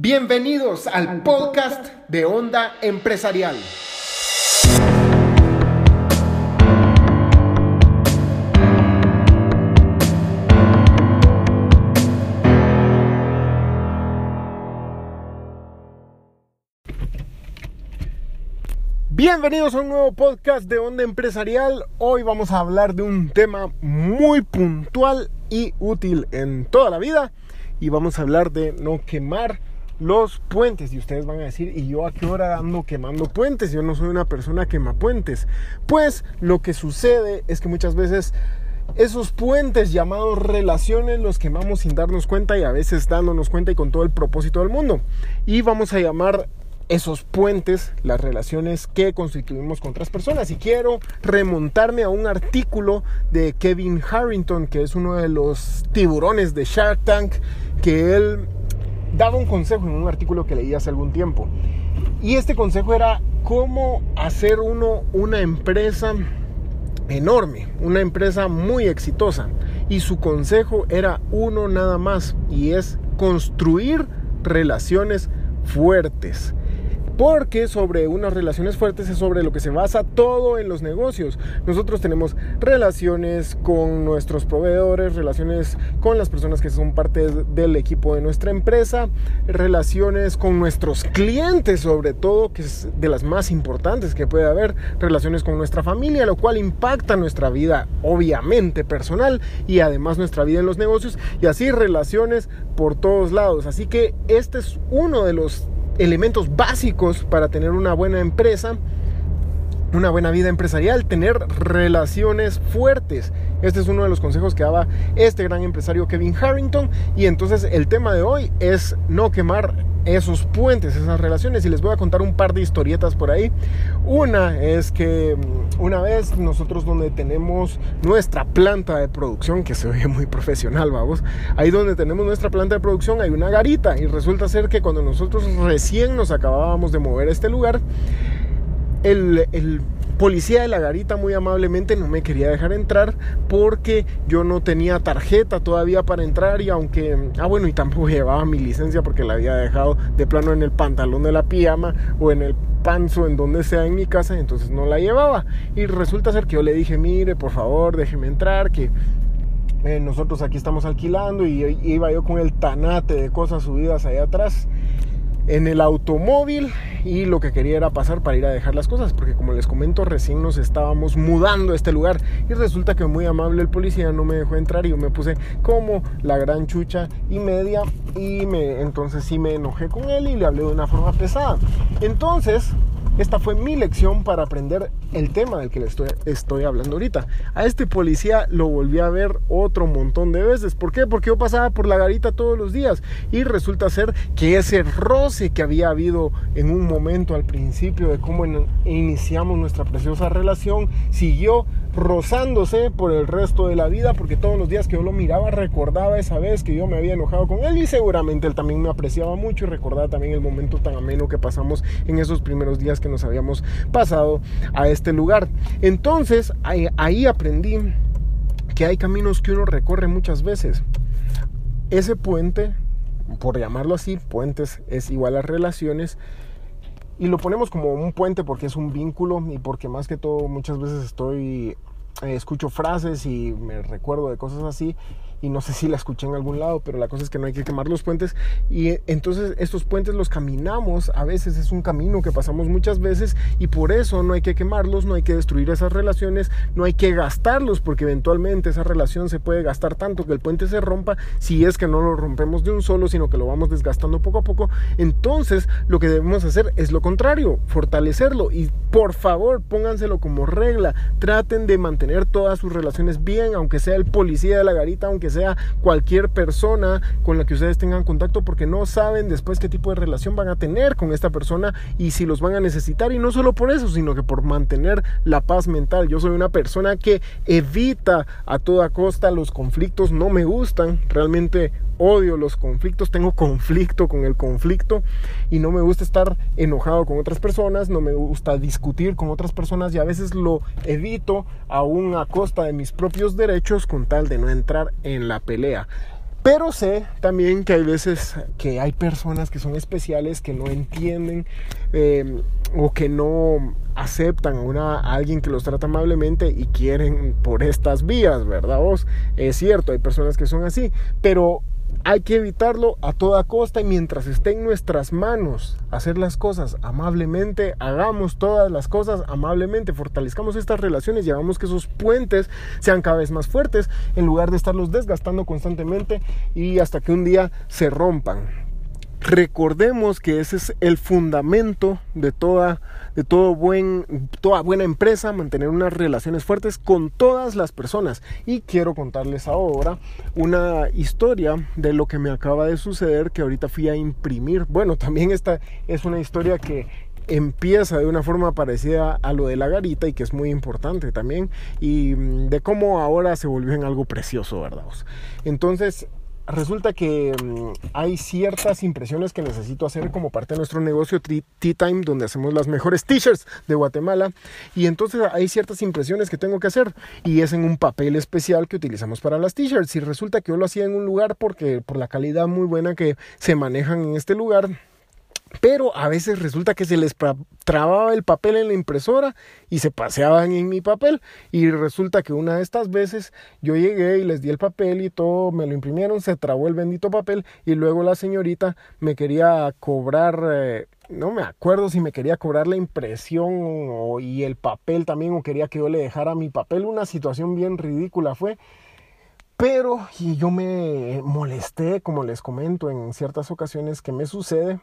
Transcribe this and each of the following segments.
Bienvenidos al podcast de Onda Empresarial. Bienvenidos a un nuevo podcast de Onda Empresarial. Hoy vamos a hablar de un tema muy puntual y útil en toda la vida. Y vamos a hablar de no quemar los puentes. Y ustedes van a decir, ¿y yo a qué hora ando quemando puentes? Yo no soy una persona que quema puentes. Pues lo que sucede es que muchas veces esos puentes llamados relaciones los quemamos sin darnos cuenta y a veces dándonos cuenta y con todo el propósito del mundo. Y vamos a llamar esos puentes, las relaciones que constituimos con otras personas. Y quiero remontarme a un artículo de Kevin Harrington, que es uno de los tiburones de Shark Tank, que él daba un consejo en un artículo que leí hace algún tiempo. Y este consejo era cómo hacer uno una empresa enorme, una empresa muy exitosa. Y su consejo era uno nada más, y es construir relaciones fuertes porque sobre unas relaciones fuertes es sobre lo que se basa todo en los negocios. Nosotros tenemos relaciones con nuestros proveedores, relaciones con las personas que son parte del equipo de nuestra empresa, relaciones con nuestros clientes sobre todo, que es de las más importantes que puede haber, relaciones con nuestra familia, lo cual impacta nuestra vida obviamente personal y además nuestra vida en los negocios y así relaciones por todos lados. Así que este es uno de los elementos básicos para tener una buena empresa, una buena vida empresarial, tener relaciones fuertes. Este es uno de los consejos que daba este gran empresario Kevin Harrington. Y entonces el tema de hoy es no quemar esos puentes, esas relaciones. Y les voy a contar un par de historietas por ahí. Una es que mm, una vez nosotros donde tenemos nuestra planta de producción, que se oye muy profesional, vamos, ahí donde tenemos nuestra planta de producción hay una garita. Y resulta ser que cuando nosotros recién nos acabábamos de mover a este lugar, el, policía de la garita muy amablemente no me quería dejar entrar porque yo no tenía tarjeta todavía para entrar y aunque, ah bueno, y tampoco llevaba mi licencia porque la había dejado de plano en el pantalón de la pijama o en el panzo en donde sea en mi casa, entonces no la llevaba. Y resulta ser que yo le dije, mire, por favor, déjeme entrar, que eh, nosotros aquí estamos alquilando y iba yo con el tanate de cosas subidas allá atrás en el automóvil y lo que quería era pasar para ir a dejar las cosas porque como les comento recién nos estábamos mudando a este lugar y resulta que muy amable el policía no me dejó entrar y yo me puse como la gran chucha y media y me entonces sí me enojé con él y le hablé de una forma pesada. Entonces esta fue mi lección para aprender el tema del que le estoy, estoy hablando ahorita. A este policía lo volví a ver otro montón de veces. ¿Por qué? Porque yo pasaba por la garita todos los días y resulta ser que ese roce que había habido en un momento al principio de cómo iniciamos nuestra preciosa relación siguió rozándose por el resto de la vida porque todos los días que yo lo miraba recordaba esa vez que yo me había enojado con él y seguramente él también me apreciaba mucho y recordaba también el momento tan ameno que pasamos en esos primeros días que nos habíamos pasado a este lugar. Entonces ahí, aprendí que hay caminos que uno recorre muchas veces. Ese puente, por llamarlo así, puentes es igual a relaciones, y lo ponemos como un puente porque es un vínculo y porque más que todo muchas veces estoy eh, escucho frases y me recuerdo de cosas así y no sé si la escuché en algún lado, pero la cosa es que no hay que quemar los puentes. Y entonces estos puentes los caminamos, a veces es un camino que pasamos muchas veces y por eso no hay que quemarlos, no hay que destruir esas relaciones, no hay que gastarlos porque eventualmente esa relación se puede gastar tanto que el puente se rompa si es que no lo rompemos de un solo, sino que lo vamos desgastando poco a poco, entonces lo que debemos hacer es lo contrario, fortalecerlo. Y por favor pónganselo como regla, traten de mantener tener todas sus relaciones bien, aunque sea el policía de la garita, aunque sea cualquier persona con la que ustedes tengan contacto, porque no saben después qué tipo de relación van a tener con esta persona y si los van a necesitar. Y no solo por eso, sino que por mantener la paz mental. Yo soy una persona que evita a toda costa los conflictos, no me gustan, realmente odio los conflictos, tengo conflicto con el conflicto y no me gusta estar enojado con otras personas, no me gusta discutir con otras personas y a veces lo evito aún a costa de mis propios derechos con tal de no entrar en la pelea. Pero sé también que hay veces que hay personas que son especiales, que no entienden eh, o que no aceptan a, una, a alguien que los trata amablemente y quieren por estas vías, ¿verdad? Vos? Es cierto, hay personas que son así, pero hay que evitarlo a toda costa y mientras esté en nuestras manos hacer las cosas amablemente, hagamos todas las cosas amablemente, fortalezcamos estas relaciones y hagamos que esos puentes sean cada vez más fuertes en lugar de estarlos desgastando constantemente y hasta que un día se rompan. Recordemos que ese es el fundamento de toda, de todo buen, toda buena empresa, mantener unas relaciones fuertes con todas las personas. Y quiero contarles ahora una historia de lo que me acaba de suceder que ahorita fui a imprimir. Bueno, también esta es una historia que empieza de una forma parecida a lo de la garita y que es muy importante también y mm, de cómo ahora se volvió en algo precioso, ¿verdad? Entonces, resulta que mm, hay ciertas impresiones que necesito hacer como parte de nuestro negocio Tea Time, donde hacemos las mejores t-shirts de Guatemala. Y entonces hay ciertas impresiones que tengo que hacer y es en un papel especial que utilizamos para las t-shirts. Y resulta que yo lo hacía en un lugar porque por la calidad muy buena que se manejan en este lugar, pero a veces resulta que se les trababa el papel en la impresora y se paseaban en mi papel. Y resulta que una de estas veces yo llegué y les di el papel y todo, me lo imprimieron, se trabó el bendito papel y luego la señorita me quería cobrar... Eh, no me acuerdo si me quería cobrar la impresión o, y el papel también o quería que yo le dejara mi papel. Una situación bien ridícula fue. Pero y yo me molesté, como les comento en ciertas ocasiones que me sucede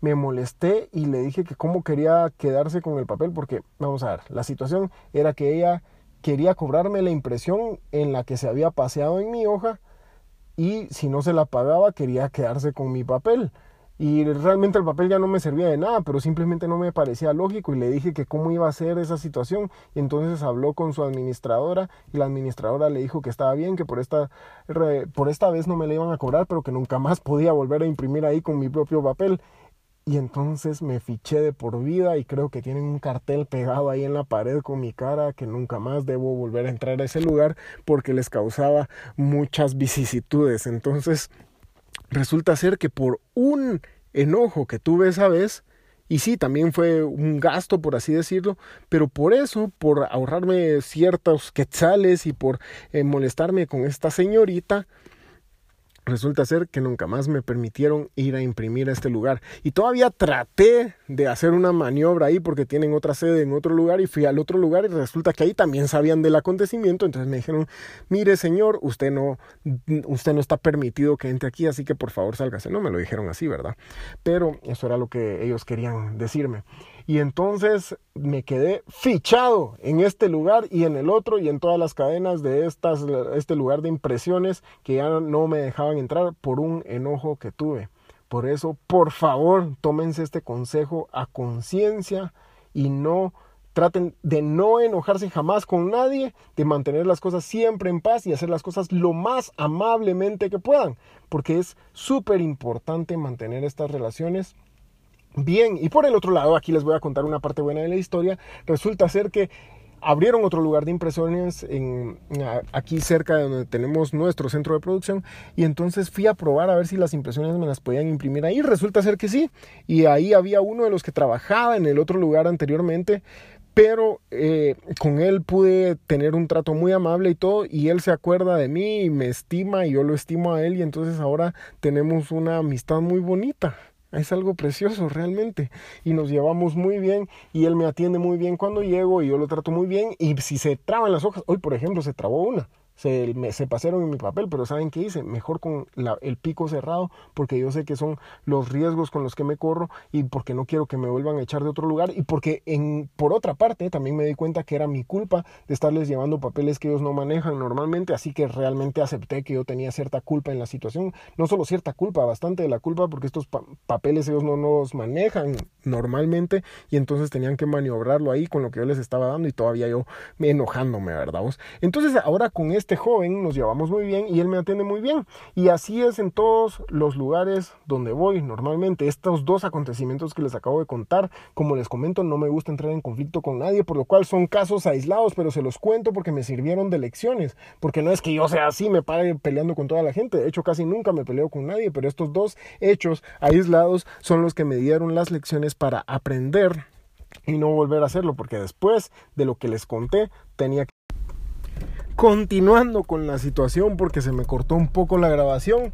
me molesté y le dije que cómo quería quedarse con el papel porque, vamos a ver, la situación era que ella quería cobrarme la impresión en la que se había paseado en mi hoja y si no se la pagaba quería quedarse con mi papel. Y realmente el papel ya no me servía de nada, pero simplemente no me parecía lógico y le dije que cómo iba a ser esa situación. Y entonces habló con su administradora y la administradora le dijo que estaba bien, que por esta, por esta vez no me la iban a cobrar, pero que nunca más podía volver a imprimir ahí con mi propio papel. Y entonces me fiché de por vida y creo que tienen un cartel pegado ahí en la pared con mi cara que nunca más debo volver a entrar a ese lugar porque les causaba muchas vicisitudes. Entonces resulta ser que por un enojo que tuve esa vez, y sí, también fue un gasto, por así decirlo, pero por eso, por ahorrarme ciertos quetzales y por eh, molestarme con esta señorita, resulta ser que nunca más me permitieron ir a imprimir a este lugar. Y todavía traté de hacer una maniobra ahí porque tienen otra sede en otro lugar y fui al otro lugar y resulta que ahí también sabían del acontecimiento. Entonces me dijeron, mire señor, usted no, usted no está permitido que entre aquí, así que por favor sálgase. No me lo dijeron así, ¿verdad? Pero eso era lo que ellos querían decirme. Y entonces me quedé fichado en este lugar y en el otro y en todas las cadenas de estas, este lugar de impresiones que ya no me dejaban entrar por un enojo que tuve. Por eso, por favor, tómense este consejo a conciencia y no traten de no enojarse jamás con nadie, de mantener las cosas siempre en paz y hacer las cosas lo más amablemente que puedan, porque es súper importante mantener estas relaciones Bien, y por el otro lado, aquí les voy a contar una parte buena de la historia. Resulta ser que abrieron otro lugar de impresiones en, aquí cerca de donde tenemos nuestro centro de producción y entonces fui a probar a ver si las impresiones me las podían imprimir ahí. Resulta ser que sí, y ahí había uno de los que trabajaba en el otro lugar anteriormente, pero eh, con él pude tener un trato muy amable y todo, y él se acuerda de mí y me estima y yo lo estimo a él y entonces ahora tenemos una amistad muy bonita. Es algo precioso realmente. Y nos llevamos muy bien y él me atiende muy bien cuando llego y yo lo trato muy bien. Y si se traban las hojas, hoy por ejemplo se trabó una se, pasaron en mi papel, pero ¿saben qué hice? Mejor con el pico cerrado, porque yo sé que son los riesgos con los que me corro y porque no quiero que me vuelvan a echar de otro lugar y porque en, por otra parte también me di cuenta que era mi culpa de estarles llevando papeles que ellos no manejan normalmente, así que realmente acepté que yo tenía cierta culpa en la situación, no solo cierta culpa, bastante de la culpa, porque estos papeles ellos no los manejan normalmente y entonces tenían que maniobrarlo ahí con lo que yo les estaba dando y todavía yo me enojándome, ¿verdad? Entonces ahora con este joven nos llevamos muy bien y él me atiende muy bien. Y así es en todos los lugares donde voy normalmente. Estos dos acontecimientos que les acabo de contar, como les comento, no me gusta entrar en conflicto con nadie, por lo cual son casos aislados, pero se los cuento porque me sirvieron de lecciones, porque no es que yo sea así, me pare peleando con toda la gente, de hecho casi nunca me peleo con nadie, pero estos dos hechos aislados son los que me dieron las lecciones para aprender y no volver a hacerlo, porque después de lo que les conté tenía que... Continuando con la situación porque se me cortó un poco la grabación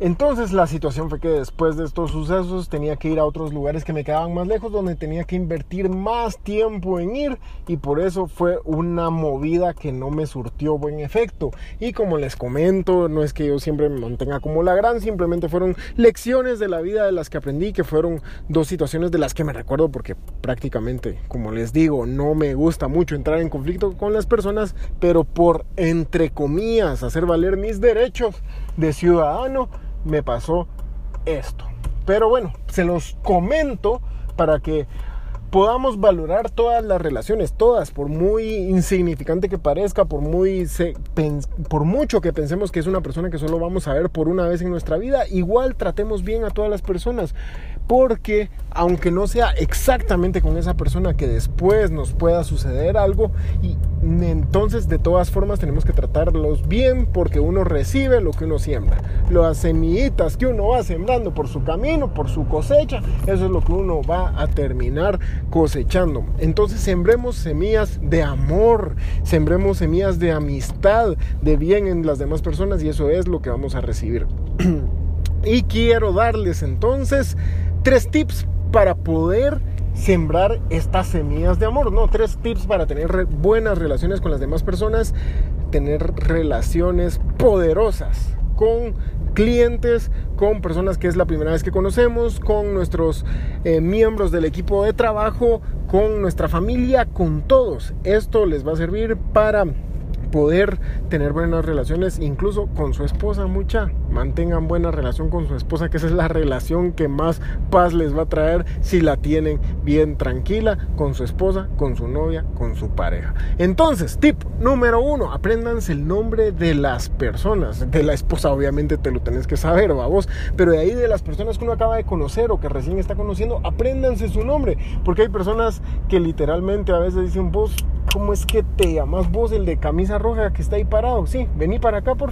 entonces la situación fue que después de estos sucesos tenía que ir a otros lugares que me quedaban más lejos, donde tenía que invertir más tiempo en ir y por eso fue una movida que no me surtió buen efecto. Y como les comento, no es que yo siempre me mantenga como la gran, simplemente fueron lecciones de la vida de las que aprendí, que fueron dos situaciones de las que me recuerdo porque prácticamente, como les digo, no me gusta mucho entrar en conflicto con las personas, pero por entre comillas hacer valer mis derechos de ciudadano me pasó esto. Pero bueno, se los comento para que podamos valorar todas las relaciones, todas, por muy insignificante que parezca, por, muy por mucho que pensemos que es una persona que solo vamos a ver por una vez en nuestra vida, igual tratemos bien a todas las personas, porque aunque no sea exactamente con esa persona que después nos pueda suceder algo, y entonces de todas formas tenemos que tratarlos bien porque uno recibe lo que uno siembra. Las semillitas que uno va sembrando por su camino, por su cosecha, eso es lo que uno va a terminar cosechando. Entonces sembremos semillas de amor, sembremos semillas de amistad, de bien en las demás personas y eso es lo que vamos a recibir. y quiero darles entonces tres tips para poder sembrar estas semillas de amor, ¿no? Tres tips para tener buenas relaciones con las demás personas, tener relaciones poderosas con clientes, con personas que es la primera vez que conocemos, con nuestros eh, miembros del equipo de trabajo, con nuestra familia, con todos. Esto les va a servir para poder tener buenas relaciones incluso con su esposa mucha. Mantengan buena relación con su esposa que esa es la relación que más paz les va a traer si la tienen bien tranquila con su esposa con su novia con su pareja. Entonces tip número uno apréndanse el nombre de las personas. De la esposa obviamente te lo tenés que saber vos. Pero de ahí de las personas que uno acaba de conocer o que recién está conociendo apréndanse su nombre. Porque hay personas que literalmente a veces dicen vos ¿Cómo es que te llamas vos el de camisa roja que está ahí parado? Sí, vení para acá, por.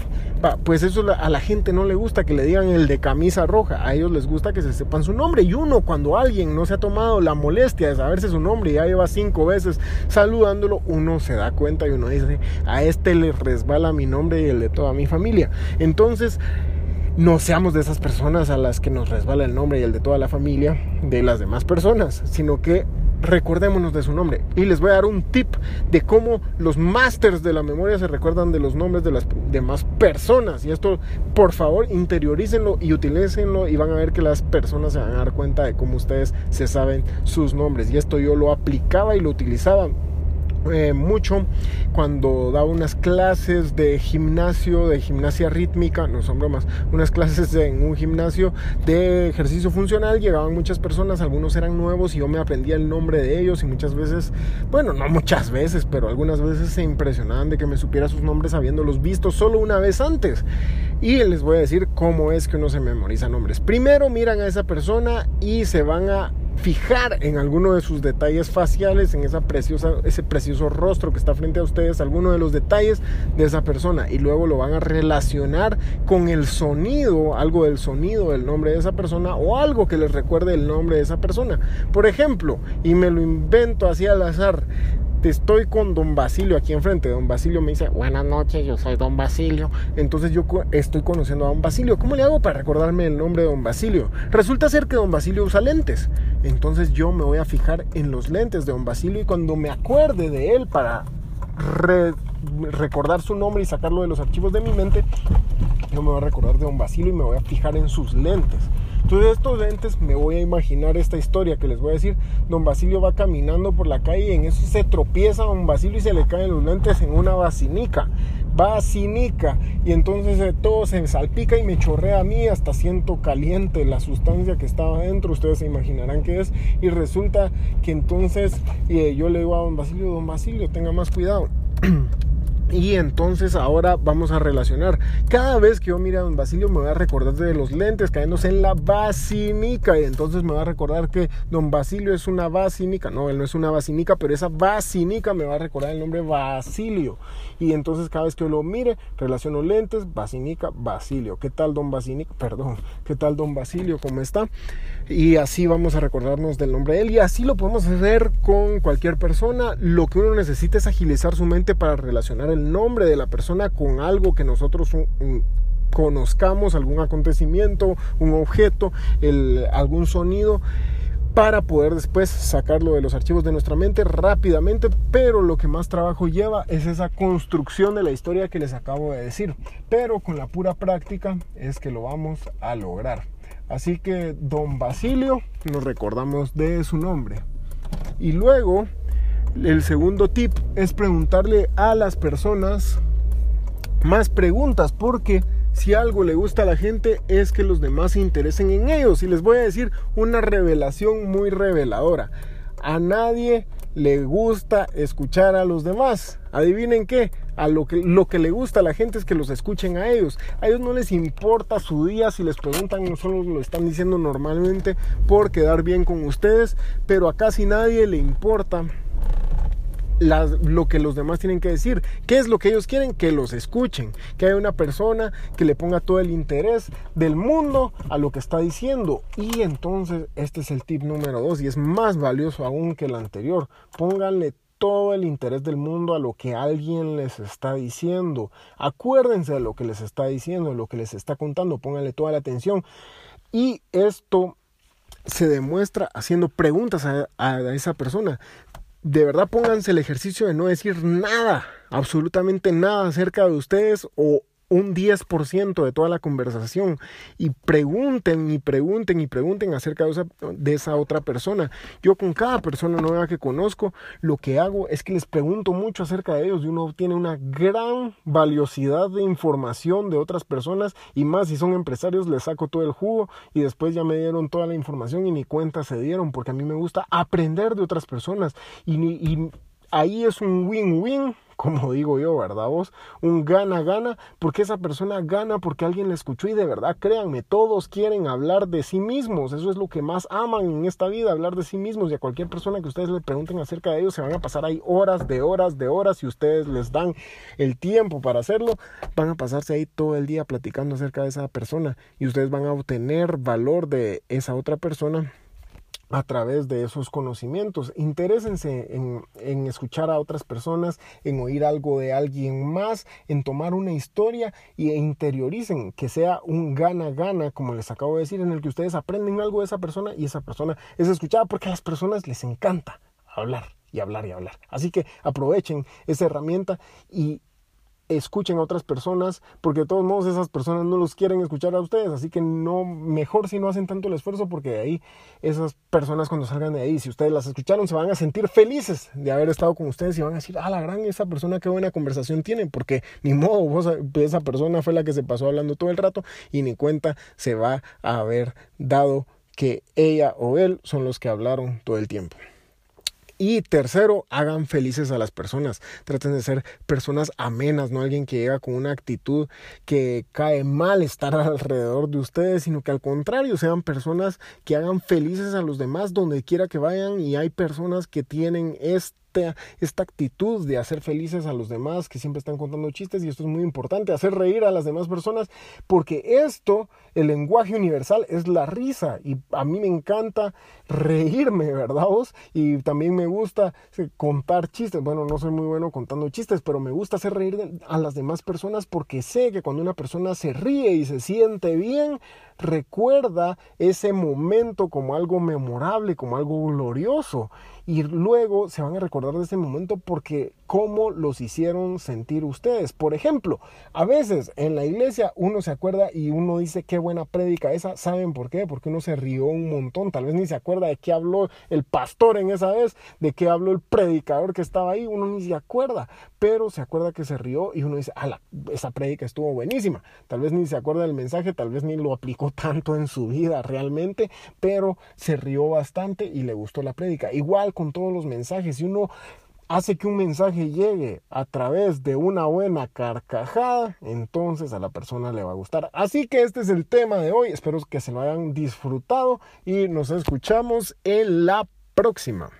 Pues eso a la gente no le gusta que le digan el de camisa roja. A ellos les gusta que se sepan su nombre. Y uno, cuando alguien no se ha tomado la molestia de saberse su nombre y ya lleva cinco veces saludándolo, uno se da cuenta y uno dice, a este le resbala mi nombre y el de toda mi familia. Entonces, no seamos de esas personas a las que nos resbala el nombre y el de toda la familia de las demás personas, sino que recordémonos de su nombre. Y les voy a dar un tip de cómo los masters de la memoria se recuerdan de los nombres de las demás personas. Y esto, por favor, interiorícenlo y utilícenlo y van a ver que las personas se van a dar cuenta de cómo ustedes se saben sus nombres. Y esto yo lo aplicaba y lo utilizaba eh, mucho cuando daba unas clases de gimnasio, de gimnasia rítmica, no son bromas, unas clases en un gimnasio de ejercicio funcional, llegaban muchas personas, algunos eran nuevos y yo me aprendía el nombre de ellos y muchas veces, bueno, no muchas veces, pero algunas veces se impresionaban de que me supiera sus nombres habiéndolos visto solo una vez antes. Y les voy a decir cómo es que uno se memoriza nombres. Primero miran a esa persona y se van a fijar en alguno de sus detalles faciales, en esa preciosa, ese precioso rostro que está frente a ustedes, alguno de los detalles de esa persona y luego lo van a relacionar con el sonido, algo del sonido del nombre de esa persona o algo que les recuerde el nombre de esa persona. Por ejemplo, y me lo invento así al azar, estoy con don Basilio aquí enfrente. Don Basilio me dice, buenas noches, yo soy don Basilio. Entonces yo estoy conociendo a don Basilio. ¿Cómo le hago para recordarme el nombre de don Basilio? Resulta ser que don Basilio usa lentes. Entonces yo me voy a fijar en los lentes de don Basilio y cuando me acuerde de él para recordar su nombre y sacarlo de los archivos de mi mente, yo me voy a recordar de don Basilio y me voy a fijar en sus lentes. Entonces estos lentes me voy a imaginar esta historia que les voy a decir. Don Basilio va caminando por la calle y en eso se tropieza don Basilio y se le caen los lentes en una basinica. Basinica. Y entonces eh, todo se salpica y me chorrea a mí, hasta siento caliente la sustancia que estaba dentro. Ustedes se imaginarán qué es. Y resulta que entonces eh, yo le digo a don Basilio, don Basilio, tenga más cuidado. Y entonces ahora vamos a relacionar. Cada vez que yo mire a don Basilio me voy a recordar de los lentes cayéndose en la basinica. Y entonces me va a recordar que don Basilio es una basinica. No, él no es una basinica, pero esa basinica me va a recordar el nombre Basilio. Y entonces cada vez que yo lo mire, relaciono lentes, basinica, Basilio. ¿Qué tal don Basinica? Perdón, ¿qué tal don Basilio? ¿Cómo está? Y así vamos a recordarnos del nombre de él. Y así lo podemos hacer con cualquier persona. Lo que uno necesita es agilizar su mente para relacionar el nombre de la persona con algo que nosotros conozcamos, algún acontecimiento, un objeto, algún sonido para poder después sacarlo de los archivos de nuestra mente rápidamente, pero lo que más trabajo lleva es esa construcción de la historia que les acabo de decir, pero con la pura práctica es que lo vamos a lograr. Así que don Basilio, nos recordamos de su nombre. Y luego el segundo tip es preguntarle a las personas más preguntas, porque si algo le gusta a la gente es que los demás se interesen en ellos. Y les voy a decir una revelación muy reveladora. A nadie le gusta escuchar a los demás. Adivinen qué, a lo que, lo que le gusta a la gente es que los escuchen a ellos. A ellos no les importa su día si les preguntan, no solo lo están diciendo normalmente por quedar bien con ustedes, pero a casi nadie le importa lo que los demás tienen que decir. ¿Qué es lo que ellos quieren? Que los escuchen. Que haya una persona que le ponga todo el interés del mundo a lo que está diciendo. Y entonces este es el tip número dos y es más valioso aún que el anterior. Pónganle todo el interés del mundo a lo que alguien les está diciendo. Acuérdense de lo que les está diciendo, lo que les está contando. Pónganle toda la atención. Y esto se demuestra haciendo preguntas a, esa persona de verdad pónganse el ejercicio de no decir nada, absolutamente nada acerca de ustedes o un 10% de toda la conversación y pregunten y pregunten y pregunten acerca de esa, de esa, otra persona. Yo con cada persona nueva que conozco, lo que hago es que les pregunto mucho acerca de ellos y uno tiene una gran valiosidad de información de otras personas y más si son empresarios les saco todo el jugo y después ya me dieron toda la información y ni cuenta se dieron porque a mí me gusta aprender de otras personas y, y ahí es un win-win como digo yo, ¿verdad vos? Un gana-gana, porque esa persona gana porque alguien le escuchó y de verdad, créanme, todos quieren hablar de sí mismos, eso es lo que más aman en esta vida, hablar de sí mismos y a cualquier persona que ustedes le pregunten acerca de ellos, se van a pasar ahí horas de horas de horas y ustedes les dan el tiempo para hacerlo, van a pasarse ahí todo el día platicando acerca de esa persona y ustedes van a obtener valor de esa otra persona a través de esos conocimientos. Interésense en, escuchar a otras personas, en oír algo de alguien más, en tomar una historia y interioricen que sea un gana-gana, como les acabo de decir, en el que ustedes aprenden algo de esa persona y esa persona es escuchada porque a las personas les encanta hablar y hablar y hablar. Así que aprovechen esa herramienta y escuchen a otras personas, porque de todos modos esas personas no los quieren escuchar a ustedes, así que no, mejor si no hacen tanto el esfuerzo, porque de ahí esas personas cuando salgan de ahí, si ustedes las escucharon, se van a sentir felices de haber estado con ustedes y van a decir, ah, la gran, esa persona qué buena conversación tiene, porque ni modo, esa persona fue la que se pasó hablando todo el rato y ni cuenta se va a haber dado que ella o él son los que hablaron todo el tiempo. Y tercero, hagan felices a las personas. Traten de ser personas amenas, no alguien que llega con una actitud que cae mal estar alrededor de ustedes, sino que al contrario sean personas que hagan felices a los demás donde quiera que vayan. Y hay personas que tienen este esta, actitud de hacer felices a los demás, que siempre están contando chistes, y esto es muy importante, hacer reír a las demás personas, porque esto, el lenguaje universal, es la risa, y a mí me encanta reírme, ¿verdad vos? Y también me gusta contar chistes, bueno, no soy muy bueno contando chistes, pero me gusta hacer reír a las demás personas porque sé que cuando una persona se ríe y se siente bien, recuerda ese momento como algo memorable, como algo glorioso. Y luego se van a recordar de ese momento porque cómo los hicieron sentir ustedes. Por ejemplo, a veces en la iglesia uno se acuerda y uno dice qué buena prédica esa. ¿Saben por qué? Porque uno se rió un montón. Tal vez ni se acuerda de qué habló el pastor en esa vez, de qué habló el predicador que estaba ahí. Uno ni se acuerda. Pero se acuerda que se rió y uno dice, ala, esa prédica estuvo buenísima. Tal vez ni se acuerda del mensaje, tal vez ni lo aplicó tanto en su vida realmente, pero se rió bastante y le gustó la prédica. Igual con todos los mensajes, si uno hace que un mensaje llegue a través de una buena carcajada, entonces a la persona le va a gustar. Así que este es el tema de hoy. Espero que se lo hayan disfrutado y nos escuchamos en la próxima.